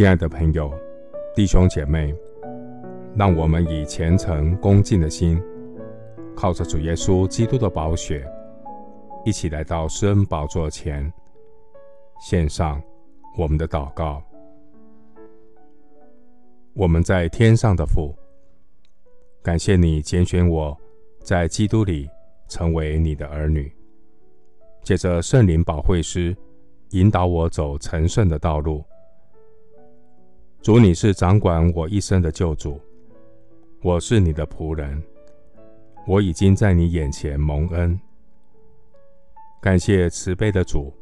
亲爱的朋友、弟兄姐妹，让我们以虔诚恭敬的心，靠着主耶稣基督的宝血，一起来到施恩宝座前，献上我们的祷告。我们在天上的父，感谢你拣选我在基督里成为你的儿女，借着圣灵保惠师引导我走成圣的道路。主，你是掌管我一生的救主，我是你的仆人，我已经在你眼前蒙恩。感谢慈悲的主，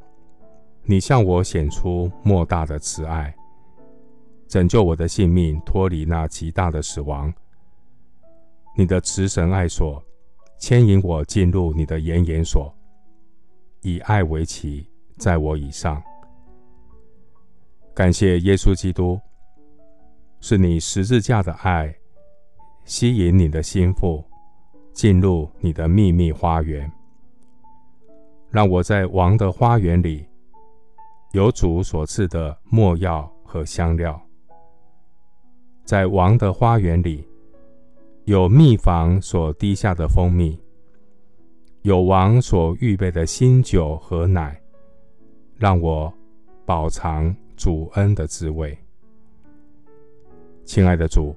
你向我显出莫大的慈爱，拯救我的性命脱离那极大的死亡。你的慈神爱所牵引我进入你的严严所，以爱为旗，在我以上。感谢耶稣基督。是你十字架的爱吸引你的心腹进入你的秘密花园，让我在王的花园里有主所赐的没药和香料，在王的花园里有蜜房所滴下的蜂蜜，有王所预备的新酒和奶，让我饱尝主恩的滋味。亲爱的主，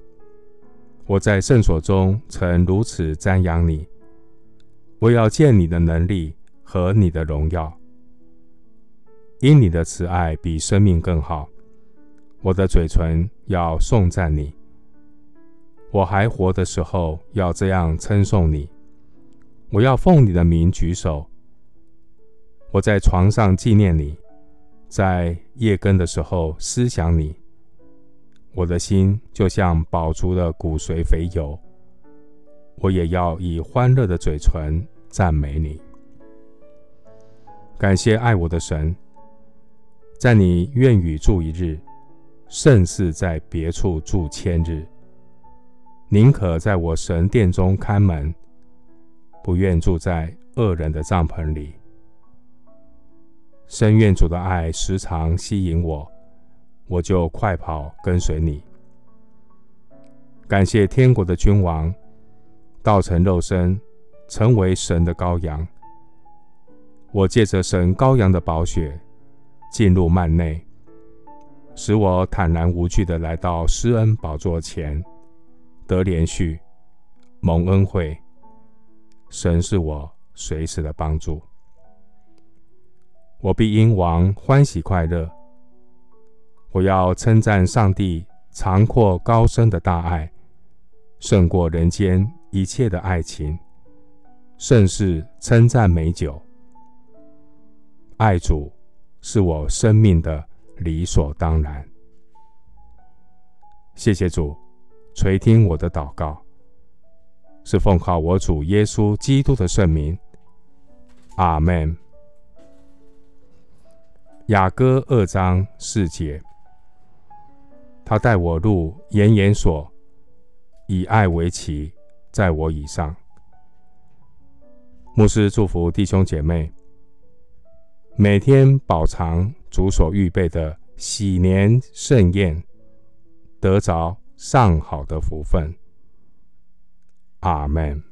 我在圣所中曾如此瞻仰你，我要见你的能力和你的荣耀。因你的慈爱比生命更好，我的嘴唇要颂赞你。我还活的时候要这样称颂你，我要奉你的名举手。我在床上纪念你，在夜更的时候思想你。我的心就像饱足的骨髓肥油，我也要以欢乐的嘴唇赞美你。感谢爱我的神，在你愿与住一日，胜似在别处住千日。宁可在我神殿中看门，不愿住在恶人的帐篷里。深愿主的爱时常吸引我。我就快跑跟随你。感谢天国的君王，道成肉身，成为神的羔羊。我借着神羔羊的宝血进入幔内，使我坦然无惧的来到施恩宝座前，得连续，蒙恩惠。神是我随时的帮助，我必因王欢喜快乐。我要称赞上帝长阔高深的大爱，胜过人间一切的爱情，甚是称赞美酒。爱主是我生命的理所当然。谢谢主垂听我的祷告，是奉靠我主耶稣基督的圣名。阿门。雅歌二章四节。他带我入严严所，以爱为旗，在我以上。牧师祝福弟兄姐妹，每天饱尝主所预备的喜年盛宴，得着上好的福分。阿门。